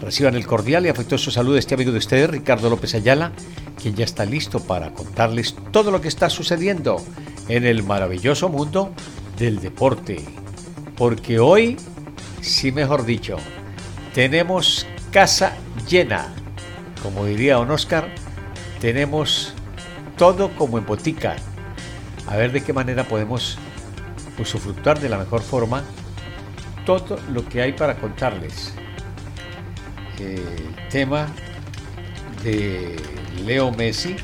Reciban el cordial y afectuoso saludo de este amigo de ustedes, Ricardo López Ayala, quien ya está listo para contarles todo lo que está sucediendo en el maravilloso mundo del deporte. Porque hoy, sí mejor dicho, tenemos casa llena. Como diría don Oscar, tenemos todo como en botica. A ver de qué manera podemos usufructuar de la mejor forma todo lo que hay para contarles. El tema de Leo Messi,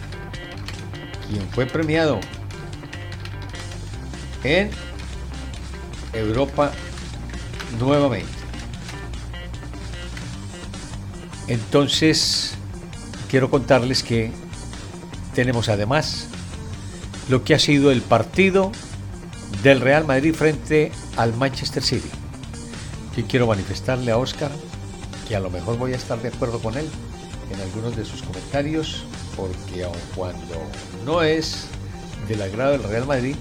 quien fue premiado en Europa nuevamente. Entonces, quiero contarles que tenemos además lo que ha sido el partido del Real Madrid frente al Manchester City. Yo quiero manifestarle a Oscar que a lo mejor voy a estar de acuerdo con él en algunos de sus comentarios, porque aun cuando no es del agrado del Real Madrid,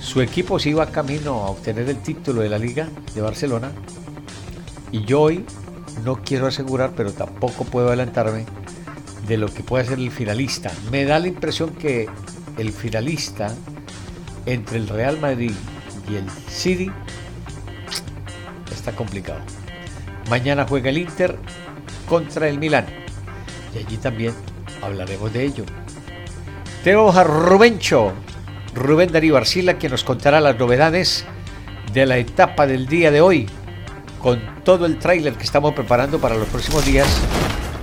su equipo se iba camino a obtener el título de la Liga de Barcelona y yo hoy no quiero asegurar, pero tampoco puedo adelantarme de lo que puede ser el finalista. Me da la impresión que el finalista entre el Real Madrid y el City está complicado. Mañana juega el Inter contra el Milán. Y allí también hablaremos de ello. Tenemos a Rubencho, Rubén Darío Arcila, que nos contará las novedades de la etapa del día de hoy, con todo el tráiler que estamos preparando para los próximos días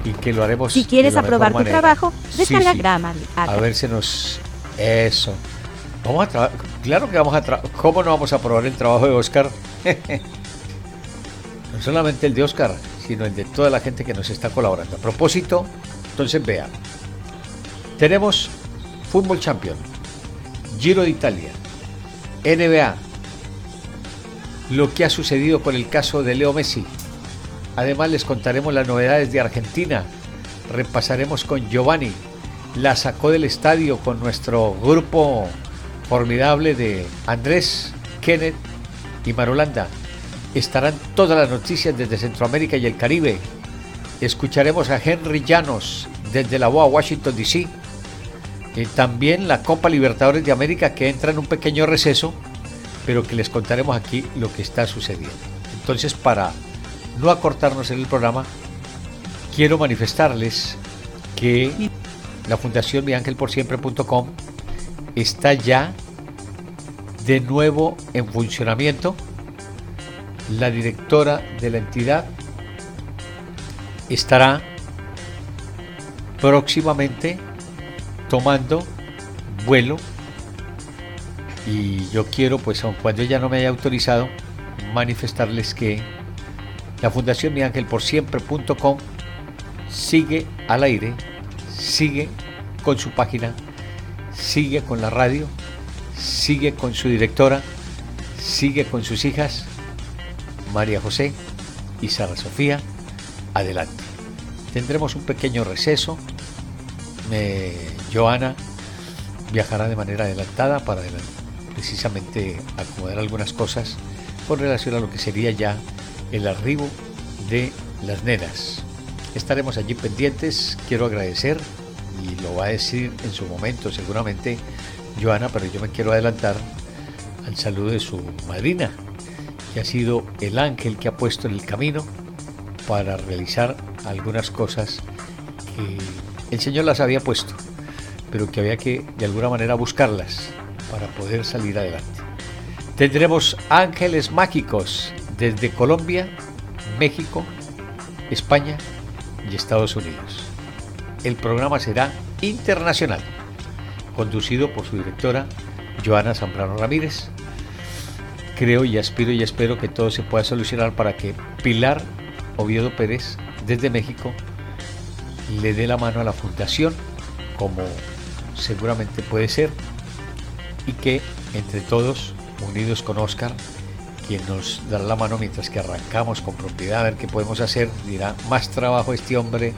y que lo haremos. Si quieres aprobar tu trabajo, descarga sí, A ver si nos. Eso. Vamos a Claro que vamos a trabajar. ¿Cómo no vamos a aprobar el trabajo de Oscar? no solamente el de Oscar, sino el de toda la gente que nos está colaborando. A propósito, entonces vean. Tenemos Fútbol Champion, Giro de Italia, NBA, lo que ha sucedido con el caso de Leo Messi. Además les contaremos las novedades de Argentina. Repasaremos con Giovanni. La sacó del estadio con nuestro grupo formidable de Andrés, Kenneth y Marolanda. Estarán todas las noticias desde Centroamérica y el Caribe. Escucharemos a Henry Llanos desde la UA Washington DC. Y también la Copa Libertadores de América que entra en un pequeño receso, pero que les contaremos aquí lo que está sucediendo. Entonces, para no acortarnos en el programa, quiero manifestarles que la Fundación miangelporsiempre.com está ya de nuevo en funcionamiento. La directora de la entidad estará próximamente tomando vuelo. Y yo quiero, pues aun cuando ella no me haya autorizado, manifestarles que la Fundación Mi Ángel por Siempre.com sigue al aire, sigue con su página, sigue con la radio, sigue con su directora, sigue con sus hijas, María José y Sara Sofía. Adelante. Tendremos un pequeño receso. Joana viajará de manera adelantada para precisamente acomodar algunas cosas con relación a lo que sería ya el arribo de las nenas. Estaremos allí pendientes. Quiero agradecer, y lo va a decir en su momento seguramente Joana, pero yo me quiero adelantar al saludo de su madrina, que ha sido el ángel que ha puesto en el camino para realizar algunas cosas que el Señor las había puesto, pero que había que de alguna manera buscarlas para poder salir adelante. Tendremos ángeles mágicos desde Colombia, México, España y Estados Unidos. El programa será internacional, conducido por su directora Joana Zambrano Ramírez. Creo y aspiro y espero que todo se pueda solucionar para que Pilar Oviedo Pérez desde México le dé la mano a la fundación, como seguramente puede ser, y que entre todos, unidos con Oscar, quien nos dará la mano mientras que arrancamos con propiedad a ver qué podemos hacer, dirá, más trabajo este hombre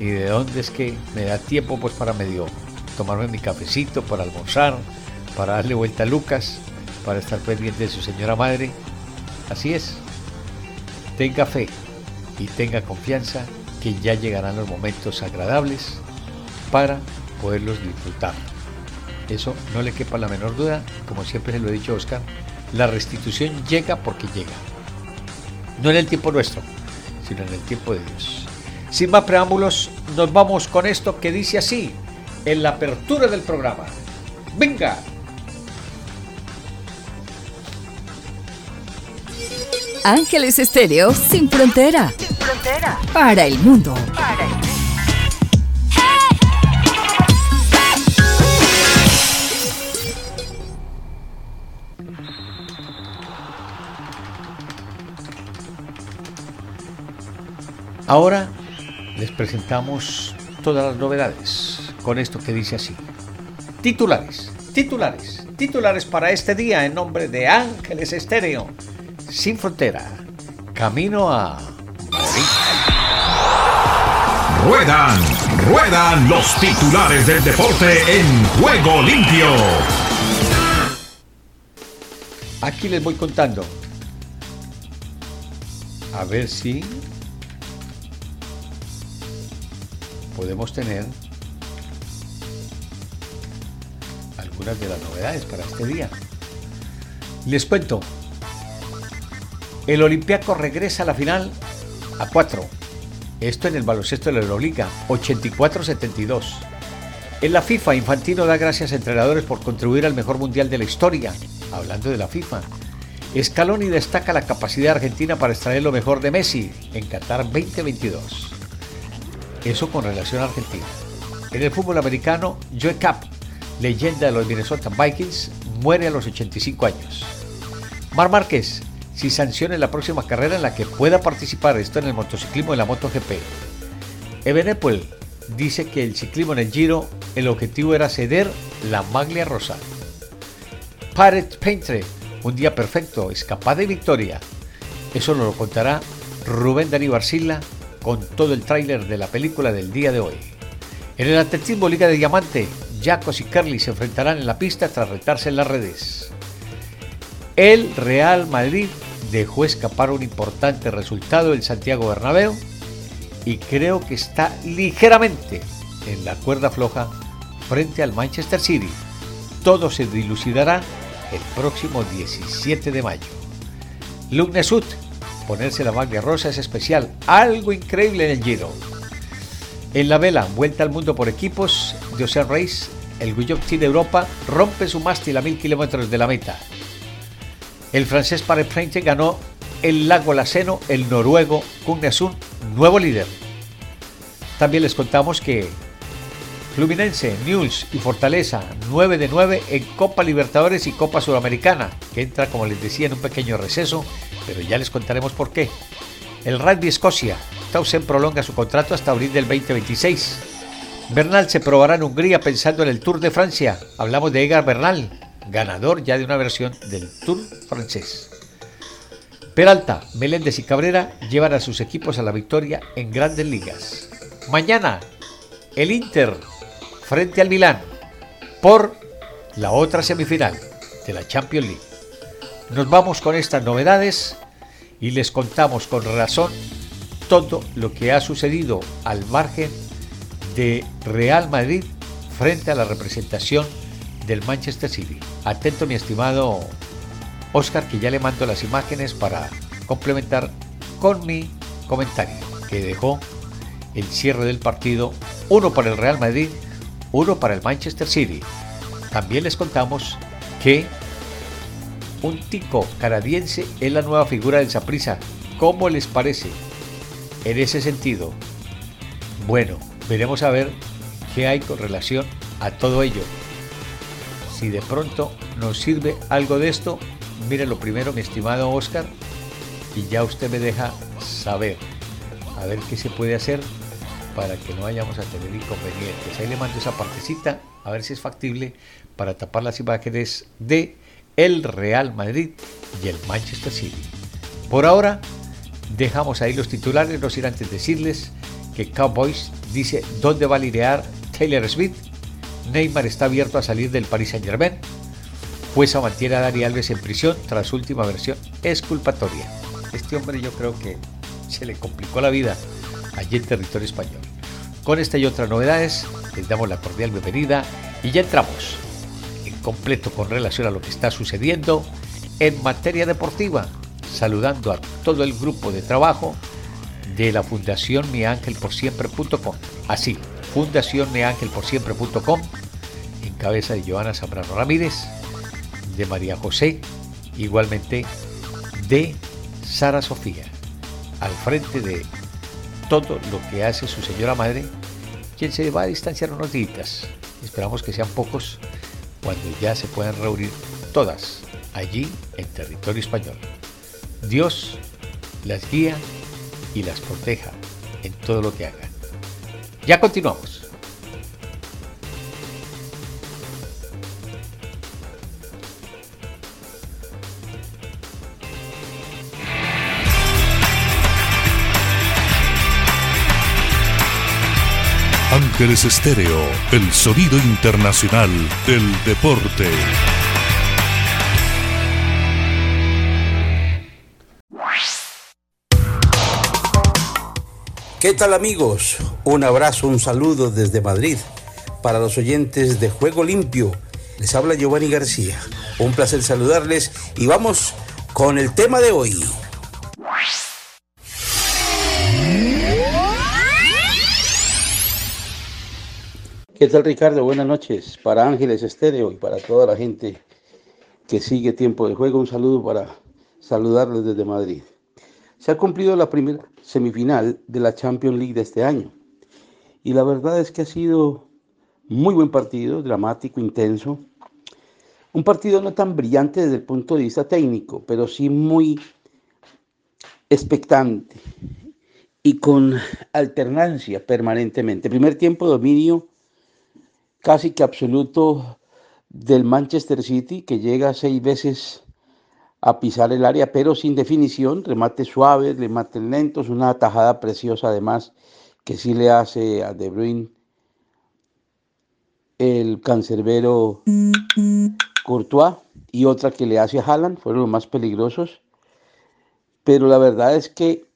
y de dónde es que me da tiempo pues para medio tomarme mi cafecito, para almorzar, para darle vuelta a Lucas, para estar pendiente de su señora madre. Así es. Tenga fe y tenga confianza que ya llegarán los momentos agradables para poderlos disfrutar. Eso no le quepa la menor duda, como siempre se lo he dicho Oscar, la restitución llega porque llega. No en el tiempo nuestro, sino en el tiempo de Dios. Sin más preámbulos, nos vamos con esto que dice así, en la apertura del programa. ¡Venga! Ángeles Estéreo sin frontera. Sin frontera. Para el mundo. Para el mundo. Ahora les presentamos todas las novedades con esto que dice así. Titulares, titulares, titulares para este día en nombre de Ángeles Estéreo, sin frontera, camino a Madrid. Ruedan, ruedan los titulares del deporte en juego limpio. Aquí les voy contando. A ver si podemos tener algunas de las novedades para este día. Les cuento, el Olimpiaco regresa a la final a 4. Esto en el baloncesto de la Euroliga, 84-72. En la FIFA, Infantino da gracias a entrenadores por contribuir al mejor mundial de la historia. Hablando de la FIFA. Scaloni destaca la capacidad argentina para extraer lo mejor de Messi en Qatar 2022. Eso con relación a Argentina. En el fútbol americano, Joe Cap, leyenda de los Minnesota Vikings, muere a los 85 años. Mar Márquez, si sanciona la próxima carrera en la que pueda participar, esto en el motociclismo de la MotoGP. Ebenepol dice que el ciclismo en el Giro, el objetivo era ceder la maglia rosa. Pirate Painter, un día perfecto, escapada de victoria. Eso nos lo contará Rubén Dani Barcila con todo el tráiler de la película del día de hoy. En el atletismo Liga de Diamante, Jacos y Carly se enfrentarán en la pista tras retarse en las redes. El Real Madrid dejó escapar un importante resultado en Santiago Bernabéu y creo que está ligeramente en la cuerda floja frente al Manchester City. Todo se dilucidará el próximo 17 de mayo. Luke Nesut Ponerse la maglia rosa es especial, algo increíble en el Giro. En la vela, vuelta al mundo por equipos de Ocean Race, el Guyot de Europa rompe su mástil a mil kilómetros de la meta. El francés Frente ganó el lago Laceno, el noruego Kugnesun, nuevo líder. También les contamos que Fluminense, News y Fortaleza 9 de 9 en Copa Libertadores y Copa Sudamericana, que entra, como les decía, en un pequeño receso, pero ya les contaremos por qué. El Rugby Escocia, Tausen prolonga su contrato hasta abril del 2026. Bernal se probará en Hungría pensando en el Tour de Francia. Hablamos de Edgar Bernal, ganador ya de una versión del Tour francés. Peralta, Meléndez y Cabrera llevan a sus equipos a la victoria en grandes ligas. Mañana, el Inter frente al Milán por la otra semifinal de la Champions League. Nos vamos con estas novedades y les contamos con razón todo lo que ha sucedido al margen de Real Madrid frente a la representación del Manchester City. Atento mi estimado Oscar que ya le mando las imágenes para complementar con mi comentario que dejó el cierre del partido, uno para el Real Madrid uno para el Manchester City. También les contamos que un tico canadiense es la nueva figura del Saprisa. ¿Cómo les parece? En ese sentido, bueno, veremos a ver qué hay con relación a todo ello. Si de pronto nos sirve algo de esto, mire lo primero, mi estimado Oscar, y ya usted me deja saber. a ver qué se puede hacer para que no vayamos a tener inconvenientes. Ahí le mando esa partecita a ver si es factible para tapar las imágenes de el Real Madrid y el Manchester City. Por ahora, dejamos ahí los titulares, no sin antes decirles que Cowboys dice dónde va a lidiar Taylor Smith. Neymar está abierto a salir del Paris Saint Germain. Jueza mantiene a Dani Alves en prisión tras última versión exculpatoria. Este hombre yo creo que se le complicó la vida allí en territorio español. Con esta y otras novedades, les damos la cordial bienvenida y ya entramos en completo con relación a lo que está sucediendo en materia deportiva, saludando a todo el grupo de trabajo de la Fundación miangelporsiempre.com. Así, Fundación miangelporsiempre.com, en cabeza de Joana Zambrano Ramírez, de María José, igualmente de Sara Sofía, al frente de todo lo que hace su señora madre, quien se va a distanciar unos días. Esperamos que sean pocos cuando ya se puedan reunir todas allí en territorio español. Dios las guía y las proteja en todo lo que hagan. Ya continuamos. Ángeles Estéreo, el sonido internacional del deporte. ¿Qué tal amigos? Un abrazo, un saludo desde Madrid. Para los oyentes de Juego Limpio, les habla Giovanni García. Un placer saludarles y vamos con el tema de hoy. ¿Qué tal Ricardo? Buenas noches para Ángeles Estéreo y para toda la gente que sigue tiempo de juego. Un saludo para saludarles desde Madrid. Se ha cumplido la primera semifinal de la Champions League de este año y la verdad es que ha sido muy buen partido, dramático, intenso. Un partido no tan brillante desde el punto de vista técnico, pero sí muy expectante y con alternancia permanentemente. Primer tiempo dominio casi que absoluto del Manchester City, que llega seis veces a pisar el área, pero sin definición, remate suave, remate lentos, una atajada preciosa además que sí le hace a De Bruyne el cancerbero Courtois y otra que le hace a Haaland, fueron los más peligrosos. Pero la verdad es que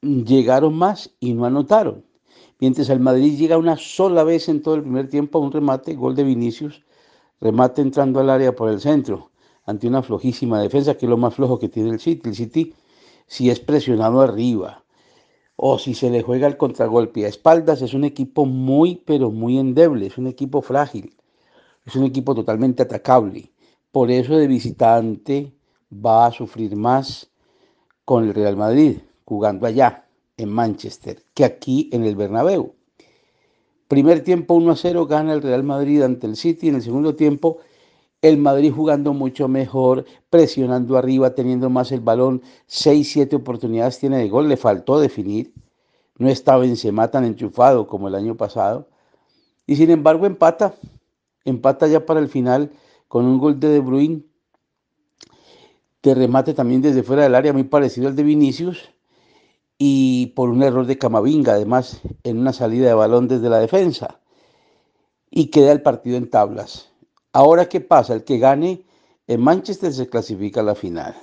llegaron más y no anotaron mientras el Madrid llega una sola vez en todo el primer tiempo a un remate, gol de Vinicius, remate entrando al área por el centro, ante una flojísima defensa, que es lo más flojo que tiene el City. El City, si es presionado arriba o si se le juega el contragolpe a espaldas, es un equipo muy, pero muy endeble, es un equipo frágil, es un equipo totalmente atacable. Por eso de visitante va a sufrir más con el Real Madrid, jugando allá en Manchester que aquí en el Bernabéu. Primer tiempo 1 a 0 gana el Real Madrid ante el City. En el segundo tiempo el Madrid jugando mucho mejor, presionando arriba, teniendo más el balón. 6-7 oportunidades tiene de gol. Le faltó definir. No estaba en Sema tan enchufado como el año pasado. Y sin embargo empata. Empata ya para el final con un gol de De Bruyne. De remate también desde fuera del área, muy parecido al de Vinicius y por un error de Camavinga, además en una salida de balón desde la defensa. Y queda el partido en tablas. Ahora, ¿qué pasa? El que gane en Manchester se clasifica a la final.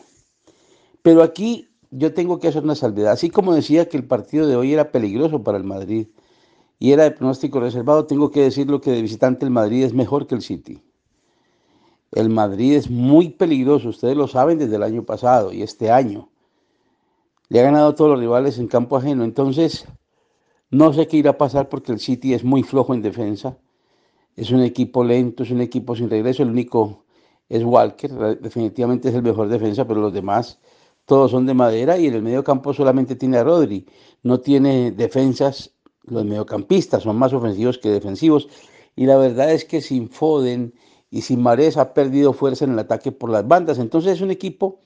Pero aquí yo tengo que hacer una salvedad. Así como decía que el partido de hoy era peligroso para el Madrid y era de pronóstico reservado, tengo que decirlo que de visitante el Madrid es mejor que el City. El Madrid es muy peligroso, ustedes lo saben desde el año pasado y este año. Le ha ganado a todos los rivales en campo ajeno. Entonces, no sé qué irá a pasar porque el City es muy flojo en defensa. Es un equipo lento, es un equipo sin regreso. El único es Walker, definitivamente es el mejor defensa, pero los demás todos son de madera y en el medio campo solamente tiene a Rodri. No tiene defensas, los mediocampistas son más ofensivos que defensivos. Y la verdad es que sin Foden y sin Mares ha perdido fuerza en el ataque por las bandas. Entonces es un equipo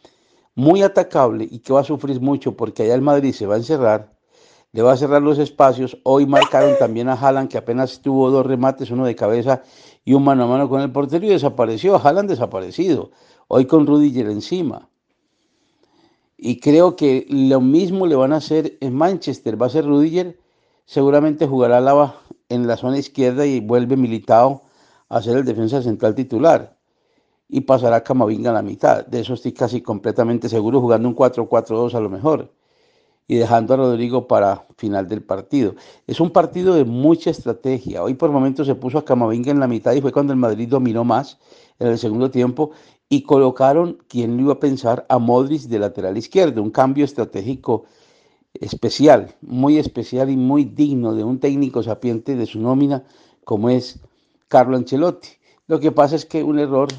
muy atacable y que va a sufrir mucho porque allá el Madrid se va a encerrar, le va a cerrar los espacios. Hoy marcaron también a Haaland, que apenas tuvo dos remates, uno de cabeza y un mano a mano con el portero y desapareció. Haaland desaparecido. Hoy con Rudiger encima. Y creo que lo mismo le van a hacer en Manchester. Va a ser Rudiger, seguramente jugará Lava en la zona izquierda y vuelve Militao a ser el defensa central titular. Y pasará Camavinga a la mitad. De eso estoy casi completamente seguro, jugando un 4-4-2 a lo mejor y dejando a Rodrigo para final del partido. Es un partido de mucha estrategia. Hoy por momentos se puso a Camavinga en la mitad y fue cuando el Madrid dominó más en el segundo tiempo y colocaron, quien lo iba a pensar, a Modric de lateral izquierdo, un cambio estratégico especial, muy especial y muy digno de un técnico sapiente de su nómina como es Carlo Ancelotti. Lo que pasa es que un error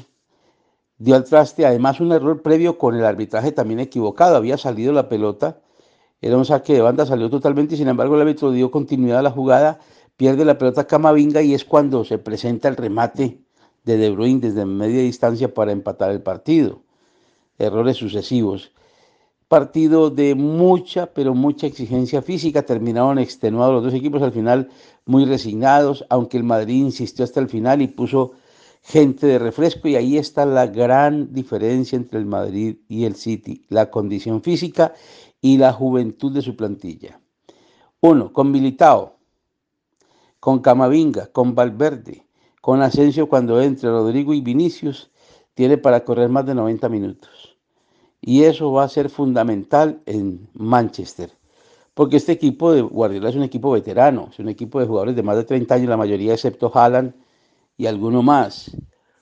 dio al traste, además un error previo con el arbitraje también equivocado, había salido la pelota era un saque de banda, salió totalmente y sin embargo el árbitro dio continuidad a la jugada, pierde la pelota Camavinga y es cuando se presenta el remate de De Bruyne desde media distancia para empatar el partido. Errores sucesivos. Partido de mucha, pero mucha exigencia física. Terminaron extenuados los dos equipos al final muy resignados, aunque el Madrid insistió hasta el final y puso gente de refresco y ahí está la gran diferencia entre el Madrid y el City, la condición física y la juventud de su plantilla. Uno, con Militao, con Camavinga, con Valverde, con Asensio cuando entre Rodrigo y Vinicius, tiene para correr más de 90 minutos. Y eso va a ser fundamental en Manchester. Porque este equipo de Guardiola es un equipo veterano, es un equipo de jugadores de más de 30 años, la mayoría excepto Haaland y alguno más.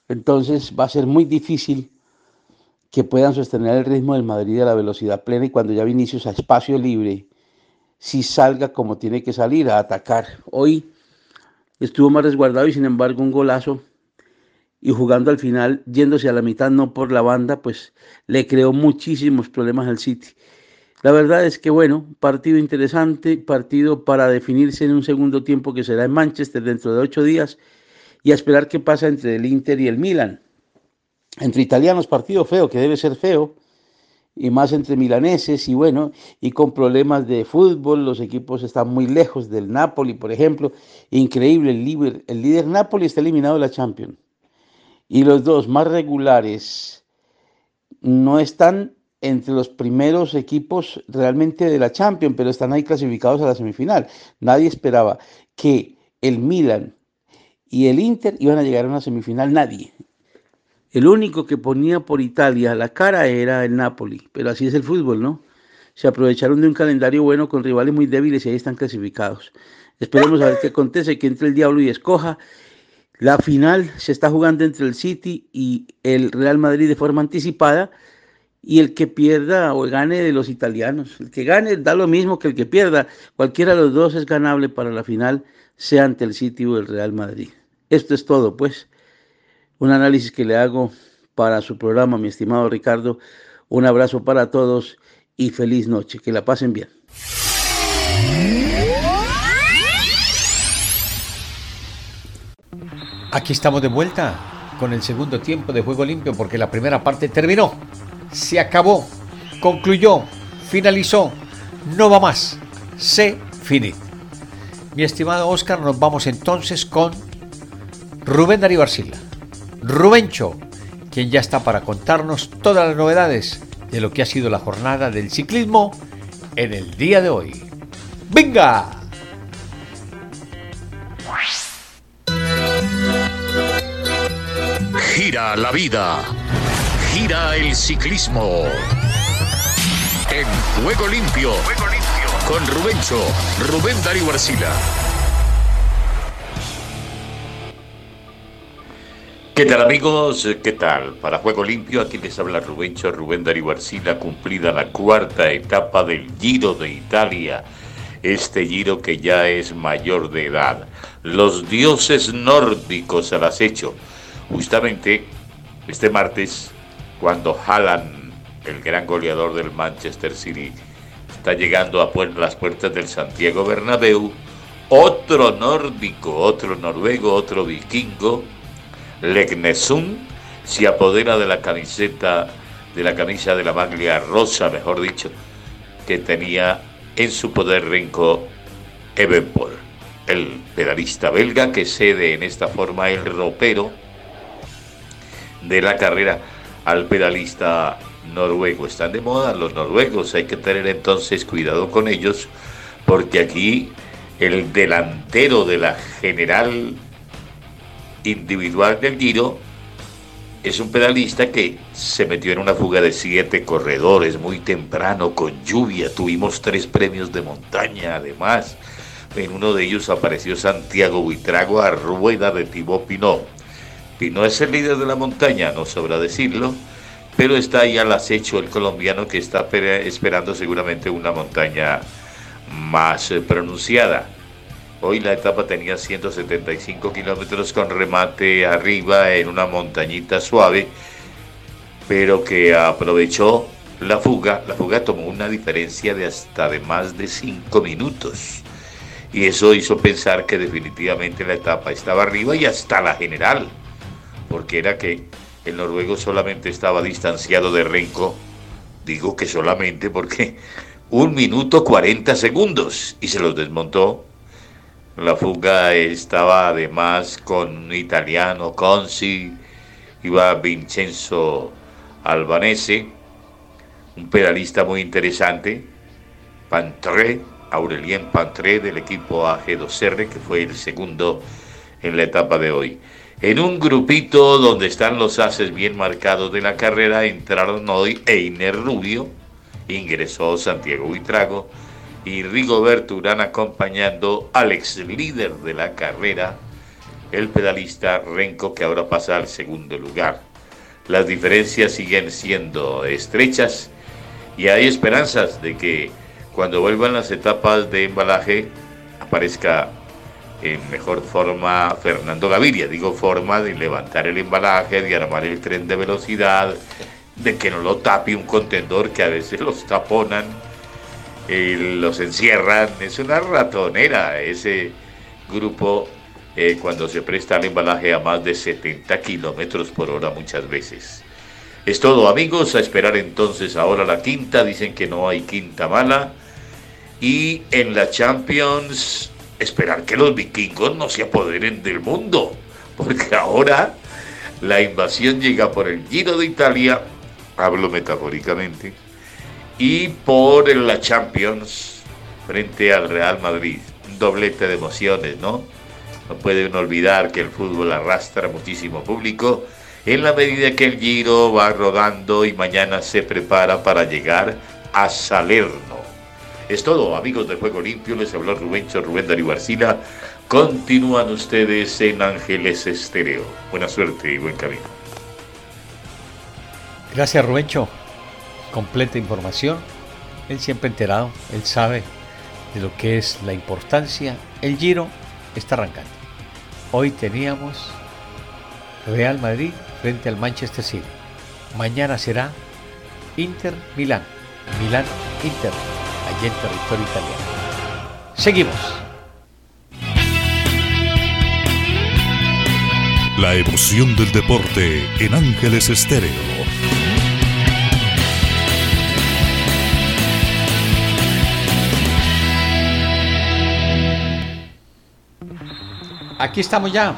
Entonces va a ser muy difícil que puedan sostener el ritmo del Madrid a la velocidad plena y cuando ya Vinicius a espacio libre, si salga como tiene que salir a atacar. Hoy estuvo más resguardado y sin embargo un golazo y jugando al final, yéndose a la mitad, no por la banda, pues le creó muchísimos problemas al City. La verdad es que bueno, partido interesante, partido para definirse en un segundo tiempo que será en Manchester dentro de ocho días y a esperar qué pasa entre el Inter y el Milan entre italianos, partido feo, que debe ser feo, y más entre milaneses, y bueno, y con problemas de fútbol, los equipos están muy lejos del Napoli, por ejemplo, increíble, el líder, el líder Napoli está eliminado de la Champions, y los dos más regulares no están entre los primeros equipos realmente de la Champions, pero están ahí clasificados a la semifinal. Nadie esperaba que el Milan y el Inter iban a llegar a una semifinal, nadie. El único que ponía por Italia la cara era el Napoli, pero así es el fútbol, ¿no? Se aprovecharon de un calendario bueno con rivales muy débiles y ahí están clasificados. Esperemos a ver qué acontece, que entre el diablo y escoja. La final se está jugando entre el City y el Real Madrid de forma anticipada y el que pierda o gane de los italianos. El que gane da lo mismo que el que pierda. Cualquiera de los dos es ganable para la final, sea ante el City o el Real Madrid. Esto es todo, pues un análisis que le hago para su programa, mi estimado Ricardo. Un abrazo para todos y feliz noche. Que la pasen bien. Aquí estamos de vuelta con el segundo tiempo de juego limpio porque la primera parte terminó, se acabó, concluyó, finalizó, no va más, se finit. Mi estimado Oscar, nos vamos entonces con Rubén Darío Arcila. Rubencho, quien ya está para contarnos todas las novedades de lo que ha sido la jornada del ciclismo en el día de hoy. ¡Venga! Gira la vida, gira el ciclismo. En Juego Limpio, con Rubencho, Rubén Darío Arcila. ¿Qué tal amigos? ¿Qué tal? Para Juego Limpio, aquí les habla Rubencho Rubén Darío Arcila, cumplida la cuarta etapa del Giro de Italia. Este Giro que ya es mayor de edad. Los dioses nórdicos al acecho. Justamente este martes, cuando Haaland, el gran goleador del Manchester City, está llegando a las puertas del Santiago Bernabéu, otro nórdico, otro noruego, otro vikingo, Legnesun se apodera de la camiseta, de la camisa de la maglia rosa, mejor dicho, que tenía en su poder Renko Evenpol, el pedalista belga que cede en esta forma el ropero de la carrera al pedalista noruego. Están de moda los noruegos, hay que tener entonces cuidado con ellos, porque aquí el delantero de la general individual del Giro es un pedalista que se metió en una fuga de siete corredores muy temprano, con lluvia. Tuvimos tres premios de montaña, además. En uno de ellos apareció Santiago Buitrago a rueda de Thibaut Pinot. Pinot es el líder de la montaña, no sobra decirlo, pero está ahí al acecho el colombiano que está esperando seguramente una montaña más eh, pronunciada. Hoy la etapa tenía 175 kilómetros con remate arriba en una montañita suave, pero que aprovechó la fuga. La fuga tomó una diferencia de hasta de más de 5 minutos. Y eso hizo pensar que definitivamente la etapa estaba arriba y hasta la general, porque era que el noruego solamente estaba distanciado de Renko. Digo que solamente porque un minuto 40 segundos y se los desmontó la fuga estaba además con un italiano, Consi, iba Vincenzo Albanese, un pedalista muy interesante, Pantré, Aurelien Pantré del equipo AG2R, que fue el segundo en la etapa de hoy. En un grupito donde están los haces bien marcados de la carrera entraron hoy Einer Rubio, ingresó Santiago Buitrago, y Rigoberto Urán acompañando al ex líder de la carrera, el pedalista Renko, que ahora pasa al segundo lugar. Las diferencias siguen siendo estrechas y hay esperanzas de que cuando vuelvan las etapas de embalaje aparezca en mejor forma Fernando Gaviria. Digo forma de levantar el embalaje, de armar el tren de velocidad, de que no lo tape un contendor que a veces los taponan los encierran. Es una ratonera ese grupo eh, cuando se presta el embalaje a más de 70 kilómetros por hora muchas veces. Es todo amigos, a esperar entonces ahora la quinta, dicen que no hay quinta mala. Y en la Champions, esperar que los vikingos no se apoderen del mundo, porque ahora la invasión llega por el Giro de Italia, hablo metafóricamente, y por la Champions frente al Real Madrid. Un doblete de emociones, ¿no? No puede uno olvidar que el fútbol arrastra muchísimo público en la medida que el Giro va rodando y mañana se prepara para llegar a Salerno. Es todo, amigos de Juego Limpio, les habló Rubencho Rubén Darío Barcila. Continúan ustedes en Ángeles Estéreo. Buena suerte y buen camino. Gracias, Rubencho completa información. Él siempre enterado, él sabe de lo que es la importancia. El Giro está arrancando. Hoy teníamos Real Madrid frente al Manchester City. Mañana será Inter Milán. Milán Inter, allí en territorio italiano. Seguimos. La emoción del deporte en Ángeles Estéreo. Aquí estamos ya.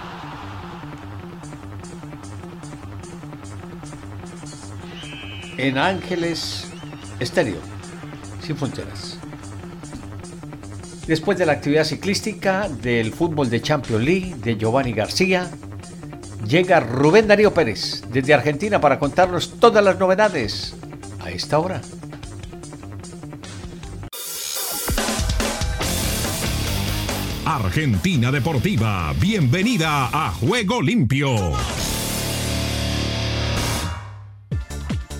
En Ángeles Estéreo, sin fronteras. Después de la actividad ciclística del fútbol de Champions League de Giovanni García, llega Rubén Darío Pérez desde Argentina para contarnos todas las novedades a esta hora. Argentina Deportiva, bienvenida a Juego Limpio.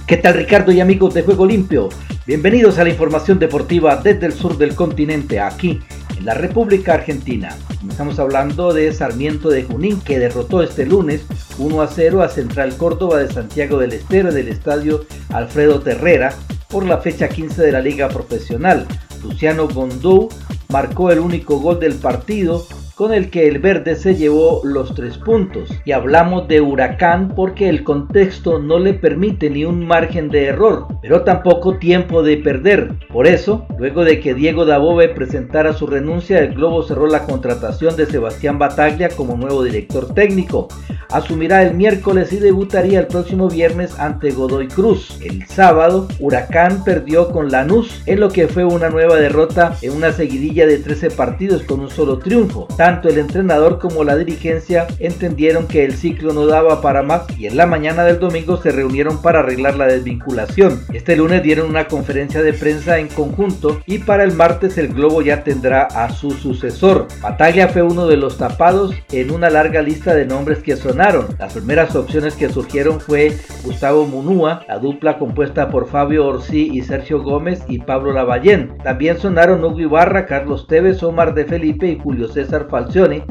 ¿Qué tal Ricardo y amigos de Juego Limpio? Bienvenidos a la información deportiva desde el sur del continente, aquí en la República Argentina. Estamos hablando de Sarmiento de Junín que derrotó este lunes 1 a 0 a Central Córdoba de Santiago del Estero en el estadio Alfredo Terrera por la fecha 15 de la Liga Profesional. Luciano Gondou marcó el único gol del partido con el que el verde se llevó los tres puntos. Y hablamos de Huracán porque el contexto no le permite ni un margen de error, pero tampoco tiempo de perder. Por eso, luego de que Diego Dabove presentara su renuncia, el Globo cerró la contratación de Sebastián Bataglia como nuevo director técnico. Asumirá el miércoles y debutaría el próximo viernes ante Godoy Cruz. El sábado, Huracán perdió con Lanús en lo que fue una nueva derrota en una seguidilla de 13 partidos con un solo triunfo. Tanto el entrenador como la dirigencia entendieron que el ciclo no daba para más y en la mañana del domingo se reunieron para arreglar la desvinculación. Este lunes dieron una conferencia de prensa en conjunto y para el martes el Globo ya tendrá a su sucesor. Bataglia fue uno de los tapados en una larga lista de nombres que sonaron. Las primeras opciones que surgieron fue Gustavo Munúa, la dupla compuesta por Fabio Orsi y Sergio Gómez y Pablo Lavallén. También sonaron Hugo Ibarra, Carlos Tevez, Omar de Felipe y Julio César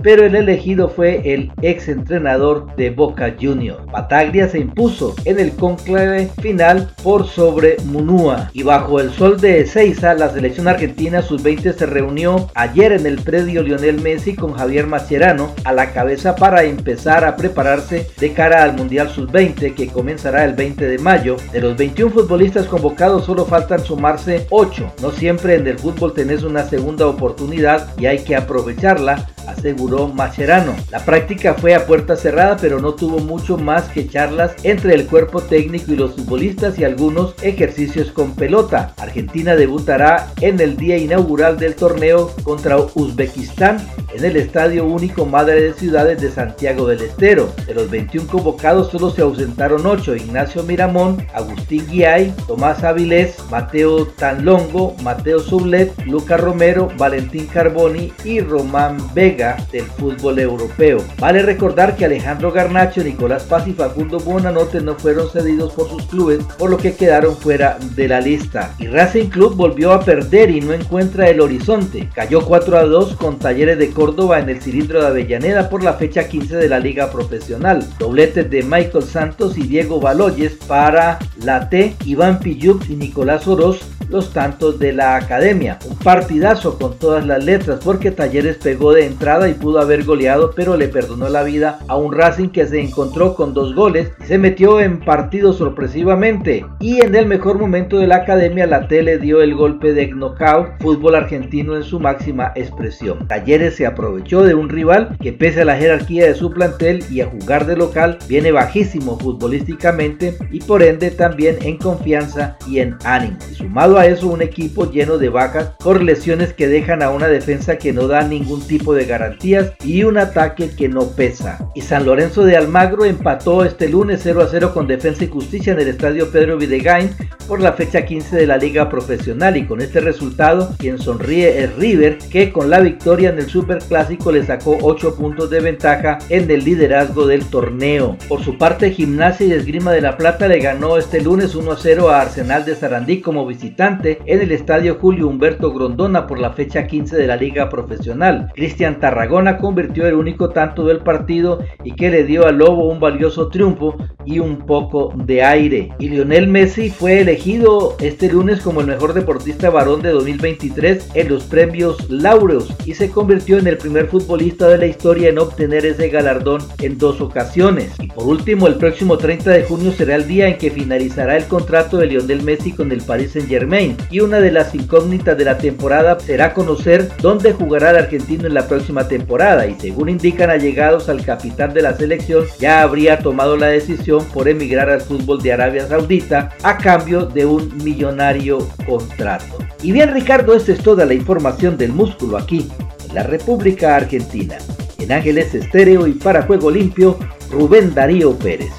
Pero el elegido fue el ex entrenador de Boca Juniors. Bataglia se impuso en el conclave final por sobre Munúa y bajo el sol de Ezeiza la selección argentina sub-20 se reunió ayer en el predio Lionel Messi con Javier Mascherano a la cabeza para empezar a prepararse de cara al Mundial sub-20 que comenzará el 20 de mayo. De los 21 futbolistas convocados solo faltan sumarse 8. No siempre en el fútbol tenés una segunda oportunidad y hay que aprovecharla aseguró Macherano. La práctica fue a puerta cerrada, pero no tuvo mucho más que charlas entre el cuerpo técnico y los futbolistas y algunos ejercicios con pelota. Argentina debutará en el día inaugural del torneo contra Uzbekistán en el Estadio Único Madre de Ciudades de Santiago del Estero. De los 21 convocados solo se ausentaron 8, Ignacio Miramón, Agustín Guiay, Tomás Avilés, Mateo Tanlongo, Mateo Sublet, Luca Romero, Valentín Carboni y Román Vega del fútbol europeo. Vale recordar que Alejandro Garnacho, Nicolás Paz y Facundo Buonanote no fueron cedidos por sus clubes, por lo que quedaron fuera de la lista. Y Racing Club volvió a perder y no encuentra el horizonte. Cayó 4 a 2 con Talleres de Córdoba en el cilindro de Avellaneda por la fecha 15 de la Liga Profesional. Dobletes de Michael Santos y Diego Baloyes para la T, Iván Piyuk y Nicolás Oroz los tantos de la academia. Un partidazo con todas las letras porque Talleres pegó de entrada y pudo haber goleado pero le perdonó la vida a un Racing que se encontró con dos goles y se metió en partido sorpresivamente y en el mejor momento de la academia la T le dio el golpe de knockout fútbol argentino en su máxima expresión. Talleres se aprovechó de un rival que pese a la jerarquía de su plantel y a jugar de local viene bajísimo futbolísticamente y por ende también en confianza y en ánimo. Y sumado a eso un equipo lleno de bajas por lesiones que dejan a una defensa que no da ningún tipo de garantías y un ataque que no pesa. Y San Lorenzo de Almagro empató este lunes 0 a 0 con Defensa y Justicia en el estadio Pedro Videgain por la fecha 15 de la liga profesional y con este resultado quien sonríe es River que con la victoria en el Super Clásico le sacó 8 puntos de ventaja en el liderazgo del torneo. Por su parte Gimnasia y Esgrima de la Plata le ganó este lunes 1 a 0 a Arsenal de Sarandí como visitante en el estadio Julio Humberto Grondona por la fecha 15 de la liga profesional. Cristian Tarragona convirtió el único tanto del partido y que le dio al Lobo un valioso triunfo y un poco de aire. Y Lionel Messi fue elegido este lunes como el mejor deportista varón de 2023 en los premios Laureus y se convirtió en el primer futbolista de la historia en obtener ese galardón en dos ocasiones. Y por último, el próximo 30 de junio será el día en que finalizará el contrato de Lionel Messi con el Paris Saint Germain y una de las incógnitas de la temporada será conocer dónde jugará el argentino en la próxima temporada y según indican allegados al capitán de la selección ya habría tomado la decisión por emigrar al fútbol de Arabia Saudita a cambio de un millonario contrato. Y bien Ricardo, esta es toda la información del músculo aquí en la República Argentina. En Ángeles Estéreo y para Juego Limpio, Rubén Darío Pérez.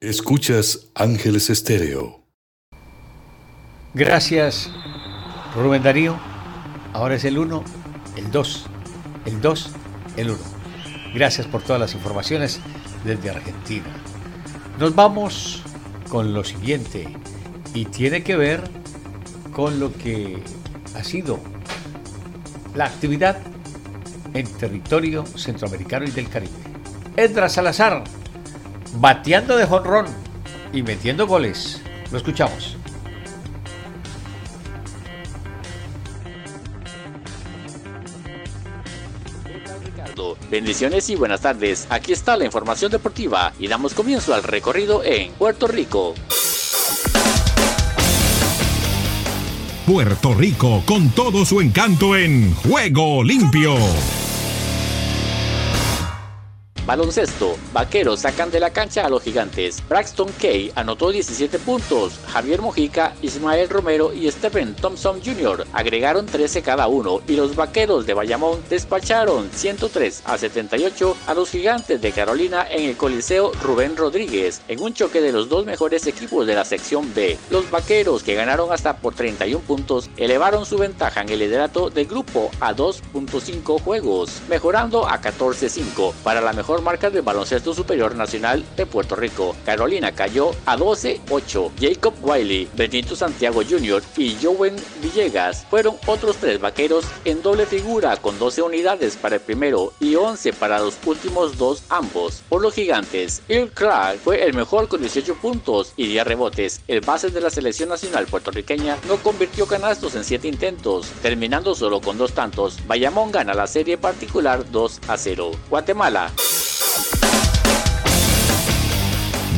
Escuchas Ángeles Estéreo. Gracias, Rubén Darío. Ahora es el 1, el 2, el 2, el 1. Gracias por todas las informaciones desde Argentina. Nos vamos con lo siguiente y tiene que ver con lo que ha sido la actividad en territorio centroamericano y del Caribe. Edra Salazar, bateando de jonrón y metiendo goles. Lo escuchamos. Bendiciones y buenas tardes. Aquí está la información deportiva y damos comienzo al recorrido en Puerto Rico. Puerto Rico con todo su encanto en Juego Limpio. Baloncesto. Vaqueros sacan de la cancha a los gigantes. Braxton Kay anotó 17 puntos. Javier Mojica, Ismael Romero y Stephen Thompson Jr. agregaron 13 cada uno y los vaqueros de Bayamón despacharon 103 a 78 a los gigantes de Carolina en el Coliseo Rubén Rodríguez en un choque de los dos mejores equipos de la sección B. Los vaqueros que ganaron hasta por 31 puntos elevaron su ventaja en el liderato del grupo a 2.5 juegos, mejorando a 14-5 para la mejor marca del baloncesto superior nacional de Puerto Rico. Carolina cayó a 12-8. Jacob Wiley, Benito Santiago Jr. y Joven Villegas fueron otros tres vaqueros en doble figura con 12 unidades para el primero y 11 para los últimos dos ambos. Por los gigantes, Earl Clark fue el mejor con 18 puntos y 10 rebotes. El base de la selección nacional puertorriqueña no convirtió canastos en 7 intentos, terminando solo con dos tantos. Bayamón gana la serie particular 2 a 0. Guatemala.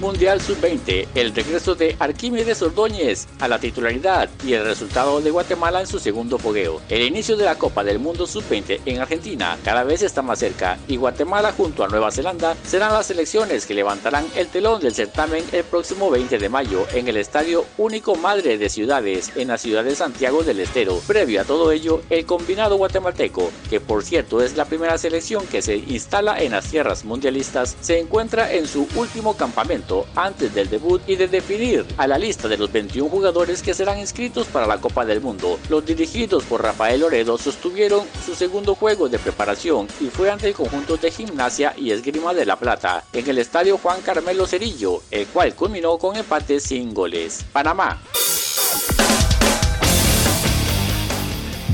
Mundial Sub-20, el regreso de Arquímedes Ordóñez a la titularidad y el resultado de Guatemala en su segundo fogueo. El inicio de la Copa del Mundo Sub-20 en Argentina cada vez está más cerca y Guatemala junto a Nueva Zelanda serán las selecciones que levantarán el telón del certamen el próximo 20 de mayo en el Estadio Único Madre de Ciudades en la ciudad de Santiago del Estero. Previo a todo ello, el combinado guatemalteco, que por cierto es la primera selección que se instala en las tierras mundialistas, se encuentra en su último campamento antes del debut y de definir a la lista de los 21 jugadores que serán inscritos para la Copa del Mundo. Los dirigidos por Rafael Loredo sostuvieron su segundo juego de preparación y fue ante el conjunto de gimnasia y esgrima de La Plata en el estadio Juan Carmelo Cerillo, el cual culminó con empate sin goles. Panamá.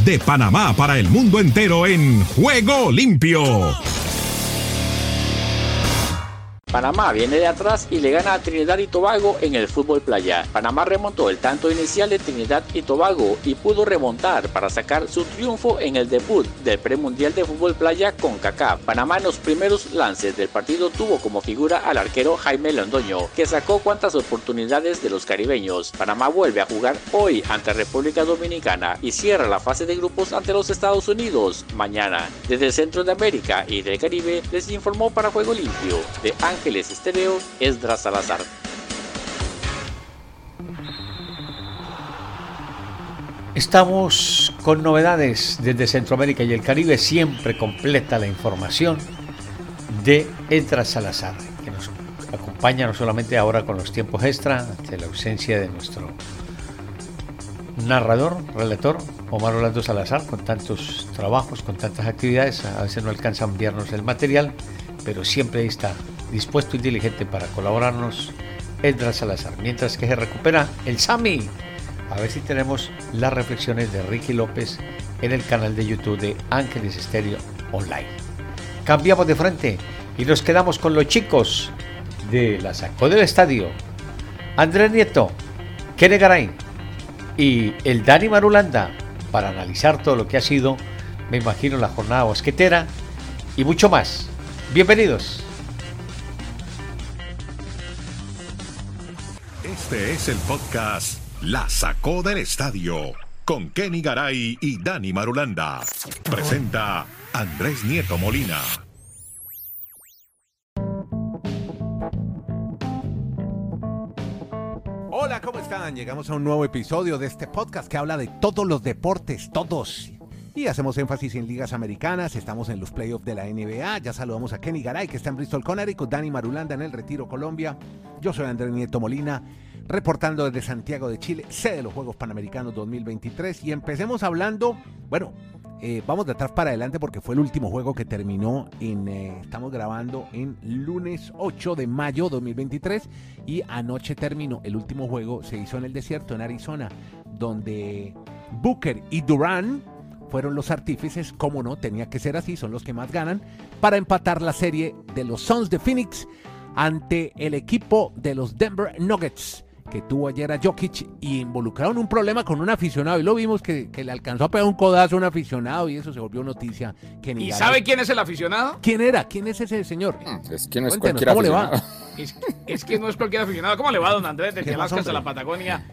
De Panamá para el mundo entero en Juego Limpio. Panamá viene de atrás y le gana a Trinidad y Tobago en el fútbol playa. Panamá remontó el tanto inicial de Trinidad y Tobago y pudo remontar para sacar su triunfo en el debut del premundial de fútbol playa con Kaká. Panamá en los primeros lances del partido tuvo como figura al arquero Jaime Londoño, que sacó cuantas oportunidades de los caribeños. Panamá vuelve a jugar hoy ante República Dominicana y cierra la fase de grupos ante los Estados Unidos mañana. Desde el centro de América y del Caribe les informó para Juego Limpio de Ángel Ángeles Estéreo, Esdras Salazar. Estamos con novedades desde Centroamérica y el Caribe, siempre completa la información de Esdras Salazar, que nos acompaña no solamente ahora con los tiempos extra, ante la ausencia de nuestro narrador, relator, Omar Orlando Salazar, con tantos trabajos, con tantas actividades, a veces no alcanza a enviarnos el material, pero siempre está dispuesto y diligente para colaborarnos Edra Salazar. Mientras que se recupera el Sami. A ver si tenemos las reflexiones de Ricky López en el canal de YouTube de Ángeles Estéreo Online. Cambiamos de frente y nos quedamos con los chicos de la Sacó del Estadio. Andrés Nieto, Kene Garay y el Dani Marulanda para analizar todo lo que ha sido, me imagino, la jornada bosquetera y mucho más. Bienvenidos. Este es el podcast La Sacó del Estadio con Kenny Garay y Dani Marulanda. Presenta Andrés Nieto Molina. Hola, ¿cómo están? Llegamos a un nuevo episodio de este podcast que habla de todos los deportes, todos. Y hacemos énfasis en ligas americanas, estamos en los playoffs de la NBA, ya saludamos a Kenny Garay que está en Bristol, Connecticut, Dani Marulanda en el Retiro, Colombia. Yo soy Andrés Nieto Molina reportando desde Santiago de Chile, sede de los Juegos Panamericanos 2023. Y empecemos hablando, bueno, eh, vamos de atrás para adelante porque fue el último juego que terminó en, eh, estamos grabando en lunes 8 de mayo 2023 y anoche terminó, el último juego se hizo en el desierto, en Arizona, donde Booker y Durán fueron los artífices, como no, tenía que ser así, son los que más ganan, para empatar la serie de los Suns de Phoenix ante el equipo de los Denver Nuggets que tuvo ayer a Jokic y involucraron un problema con un aficionado. Y lo vimos que, le alcanzó a pegar un codazo a un aficionado y eso se volvió noticia. Que ¿Y sabe quién es el aficionado? ¿Quién era? ¿Quién es ese señor? Mm, es que no es cualquier ¿cómo aficionado. Le va? Es, que no es cualquier aficionado. ¿Cómo le va, don Andrés? Desde Alaska hasta la Patagonia,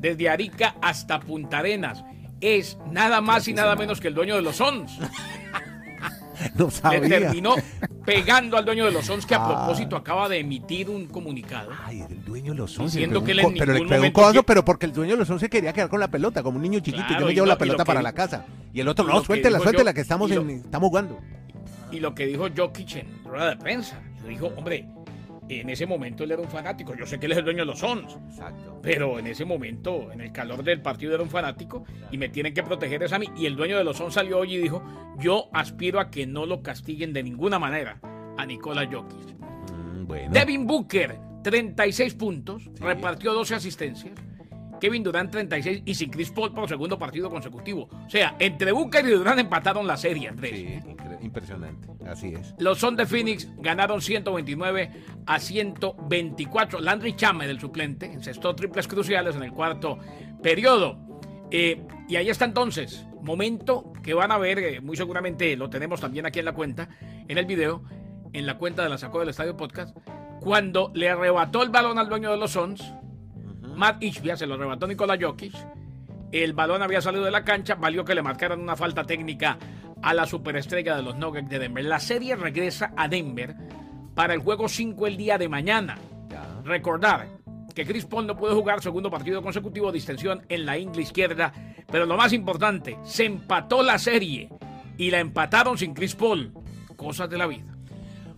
desde Arica hasta Punta Arenas. Es nada más y nada menos que el dueño de los Sons. no sabía. Le terminó pegando al dueño de los Sons que a ah. propósito acaba de emitir un comunicado. Ay, el dueño de los Sons. Diciendo que le pero le pegó un codazo, pero porque el dueño de los Sons se quería quedar con la pelota, como un niño chiquito. y yo me llevo la pelota para la casa. Y el otro, no, suéltela, suéltela, que estamos, en, estamos jugando. Y lo que dijo Jokic en rueda de prensa, le dijo, hombre, en ese momento él era un fanático. Yo sé que él es el dueño de los Sons. Exacto. Pero en ese momento, en el calor del partido, era un fanático y me tienen que proteger es a mí. Y el dueño de los Sons salió hoy y dijo: Yo aspiro a que no lo castiguen de ninguna manera a Nikola Jokic. Mm, Devin Booker, 36 puntos, repartió 12 asistencias. Kevin Durant 36 y sin Chris Paul por segundo partido consecutivo. O sea, entre Booker y Durant empataron la serie, Andrés. Sí, impresionante. Así es. Los Son de Phoenix ganaron 129 a 124. Landry Chame del suplente encestó triples cruciales en el cuarto periodo. Eh, y ahí está entonces, momento que van a ver, eh, muy seguramente lo tenemos también aquí en la cuenta, en el video, en la cuenta de la Sacó del Estadio Podcast, cuando le arrebató el balón al dueño de los Sons Matt Ishbia se lo arrebató Nikola Jokic. El balón había salido de la cancha, valió que le marcaran una falta técnica a la superestrella de los Nuggets de Denver. La serie regresa a Denver para el juego 5 el día de mañana. Recordar que Chris Paul no puede jugar segundo partido consecutivo de extensión en la ingle izquierda, pero lo más importante, se empató la serie y la empataron sin Chris Paul. Cosas de la vida.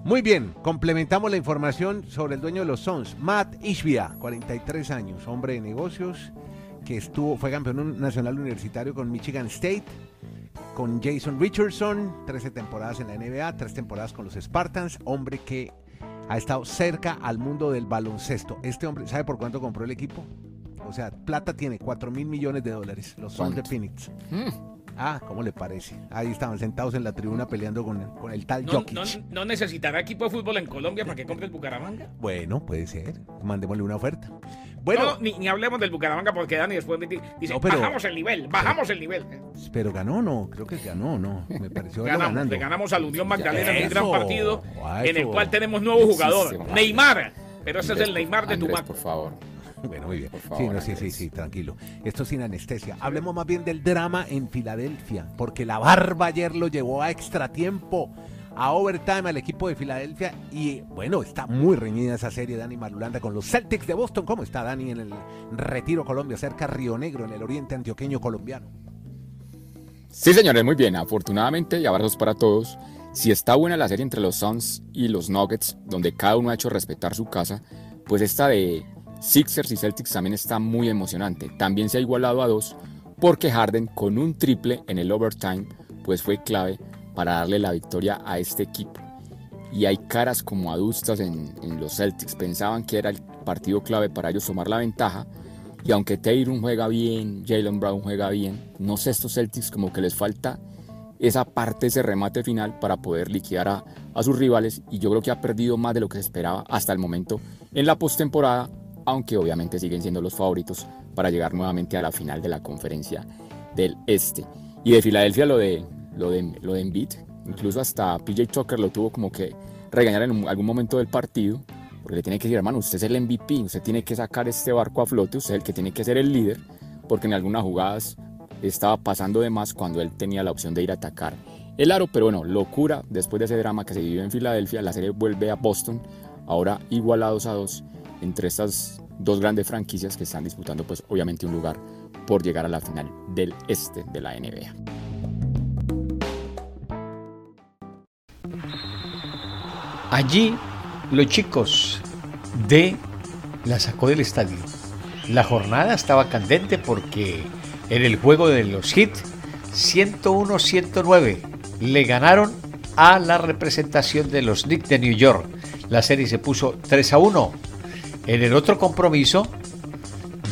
Muy bien, complementamos la información sobre el dueño de los Sons, Matt Ishbia, 43 años, hombre de negocios, que estuvo, fue campeón nacional universitario con Michigan State, con Jason Richardson, 13 temporadas en la NBA, 3 temporadas con los Spartans, hombre que ha estado cerca al mundo del baloncesto. Este hombre, ¿sabe por cuánto compró el equipo? O sea, plata tiene 4 mil millones de dólares, los Sons de Phoenix. Mm. Ah, ¿cómo le parece? Ahí estaban sentados en la tribuna peleando con, con el tal no, No, necesitará equipo de fútbol en Colombia para que compre el Bucaramanga? Bueno, puede ser. Mandémosle una oferta. Bueno, ni, hablemos del Bucaramanga porque Dani después dice, bajamos el nivel, bajamos el nivel. Pero ganó, no, creo que ganó, no. Me pareció ganamos, ganando. Le ganamos al Unión Magdalena en un gran partido en el cual tenemos nuevo jugador, Neymar. Pero ese es el Neymar de tu Por favor. Bueno, muy bien. sí, no, sí, sí, sí, tranquilo. Esto sin anestesia. Hablemos más bien del drama en Filadelfia, porque la barba ayer lo llevó a extra tiempo, a overtime al equipo de Filadelfia. Y bueno, está muy reñida esa serie, Dani Marulanda, con los Celtics de Boston. ¿Cómo está Dani en el Retiro Colombia, cerca Río Negro, en el oriente antioqueño colombiano? Sí, señores, muy bien. Afortunadamente, y abrazos para todos. Si está buena la serie entre los Suns y los Nuggets, donde cada uno ha hecho respetar su casa, pues esta de Sixers y Celtics también está muy emocionante. También se ha igualado a dos porque Harden con un triple en el overtime pues fue clave para darle la victoria a este equipo. Y hay caras como adustas en, los Celtics. Pensaban que era el partido clave para ellos tomar la ventaja. Y aunque Tatum juega bien, Jalen Brown juega bien, no sé estos Celtics como que les falta esa parte, ese remate final para poder liquidar a, a sus rivales. Y yo creo que ha perdido más de lo que se esperaba hasta el momento en la postemporada aunque obviamente siguen siendo los favoritos para llegar nuevamente a la final de la conferencia del Este. Y de Filadelfia lo de, lo de, lo de Embiid, incluso hasta PJ Tucker lo tuvo como que regañar en algún momento del partido, porque le tiene que decir, hermano, usted es el MVP, usted tiene que sacar este barco a flote, usted es el que tiene que ser el líder, porque en algunas jugadas estaba pasando de más cuando él tenía la opción de ir a atacar el aro, pero bueno, locura, después de ese drama que se vivió en Filadelfia, la serie vuelve a Boston, ahora igualados a dos entre estas dos grandes franquicias que están disputando pues obviamente un lugar por llegar a la final del este de la NBA. Allí los chicos de la sacó del estadio. La jornada estaba candente porque en el juego de los hits 101-109 le ganaron a la representación de los Knicks de New York. La serie se puso 3 a 1 en el otro compromiso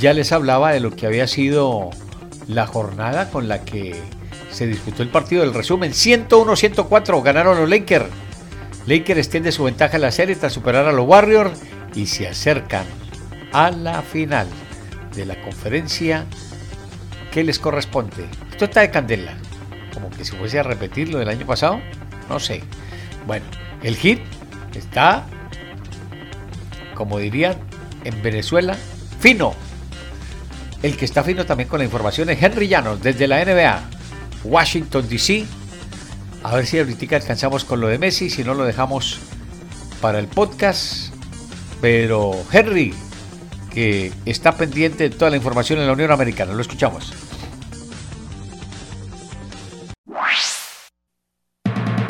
ya les hablaba de lo que había sido la jornada con la que se disputó el partido. El resumen, 101-104 ganaron los Lakers. Lakers extiende su ventaja en la serie tras superar a los Warriors y se acercan a la final de la conferencia que les corresponde. Esto está de candela, como que si fuese a repetir lo del año pasado, no sé. Bueno, el hit está, como dirían en Venezuela, fino. El que está fino también con la información es Henry Llanos, desde la NBA, Washington DC. A ver si ahorita alcanzamos con lo de Messi, si no lo dejamos para el podcast. Pero Henry, que está pendiente de toda la información en la Unión Americana, lo escuchamos.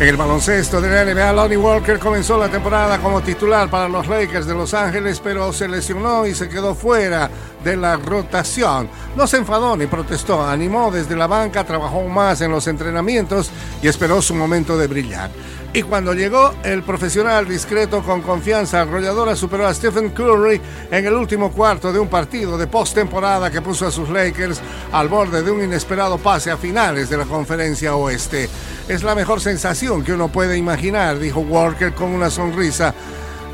En el baloncesto de la NBA, Lonnie Walker comenzó la temporada como titular para los Lakers de Los Ángeles, pero se lesionó y se quedó fuera de la rotación. No se enfadó ni protestó, animó desde la banca, trabajó más en los entrenamientos y esperó su momento de brillar. Y cuando llegó el profesional discreto con confianza arrolladora superó a Stephen Curry en el último cuarto de un partido de postemporada que puso a sus Lakers al borde de un inesperado pase a finales de la conferencia oeste. Es la mejor sensación que uno puede imaginar, dijo Walker con una sonrisa.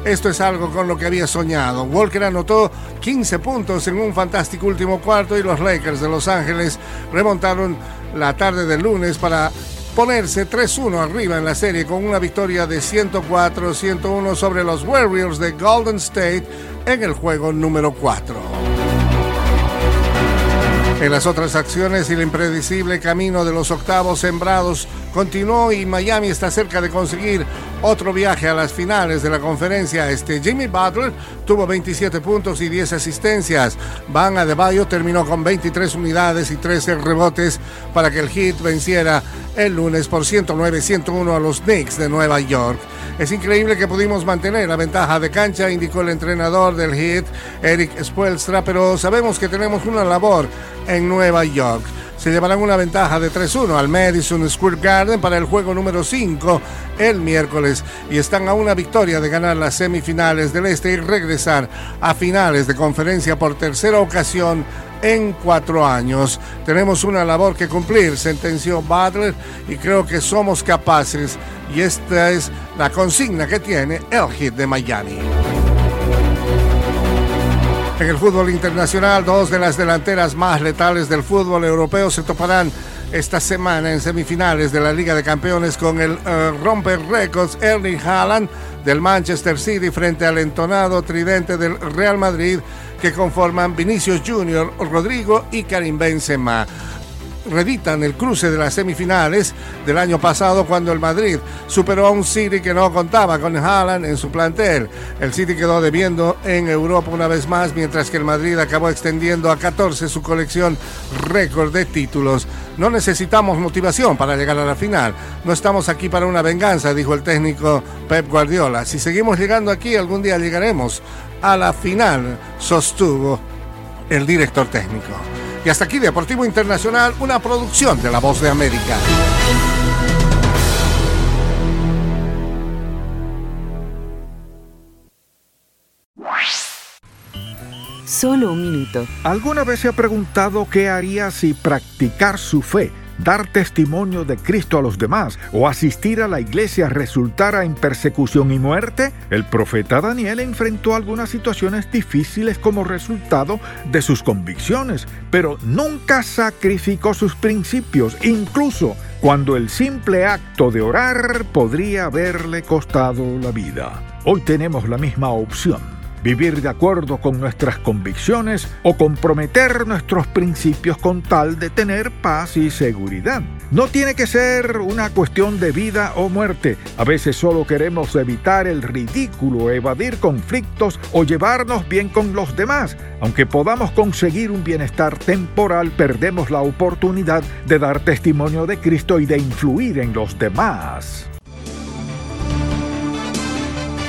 Esto es algo con lo que había soñado. Walker anotó 15 puntos en un fantástico último cuarto y los Lakers de Los Ángeles remontaron la tarde del lunes para ponerse 3-1 arriba en la serie con una victoria de 104-101 sobre los Warriors de Golden State en el juego número 4. En las otras acciones, el impredecible camino de los octavos sembrados continuó y Miami está cerca de conseguir otro viaje a las finales de la conferencia. Este Jimmy Butler tuvo 27 puntos y 10 asistencias. Van Adebayo terminó con 23 unidades y 13 rebotes para que el Heat venciera el lunes por 109-101 a los Knicks de Nueva York. Es increíble que pudimos mantener la ventaja de cancha, indicó el entrenador del Heat, Eric Spoelstra, pero sabemos que tenemos una labor en Nueva York. Se llevarán una ventaja de 3-1 al Madison Square Garden para el juego número 5 el miércoles y están a una victoria de ganar las semifinales del Este y regresar a finales de conferencia por tercera ocasión en cuatro años. Tenemos una labor que cumplir, sentenció Butler, y creo que somos capaces. Y esta es la consigna que tiene el hit de Miami. En el fútbol internacional, dos de las delanteras más letales del fútbol europeo se toparán esta semana en semifinales de la Liga de Campeones con el uh, romper récords Erling Haaland del Manchester City frente al entonado tridente del Real Madrid que conforman Vinicius Junior, Rodrigo y Karim Benzema reeditan el cruce de las semifinales del año pasado cuando el Madrid superó a un City que no contaba con Haaland en su plantel. El City quedó debiendo en Europa una vez más, mientras que el Madrid acabó extendiendo a 14 su colección récord de títulos. No necesitamos motivación para llegar a la final. No estamos aquí para una venganza, dijo el técnico Pep Guardiola. Si seguimos llegando aquí, algún día llegaremos a la final, sostuvo el director técnico. Y hasta aquí Deportivo Internacional, una producción de La Voz de América. Solo un minuto. ¿Alguna vez se ha preguntado qué haría si practicar su fe? Dar testimonio de Cristo a los demás o asistir a la iglesia resultara en persecución y muerte, el profeta Daniel enfrentó algunas situaciones difíciles como resultado de sus convicciones, pero nunca sacrificó sus principios, incluso cuando el simple acto de orar podría haberle costado la vida. Hoy tenemos la misma opción vivir de acuerdo con nuestras convicciones o comprometer nuestros principios con tal de tener paz y seguridad. No tiene que ser una cuestión de vida o muerte. A veces solo queremos evitar el ridículo, evadir conflictos o llevarnos bien con los demás. Aunque podamos conseguir un bienestar temporal, perdemos la oportunidad de dar testimonio de Cristo y de influir en los demás.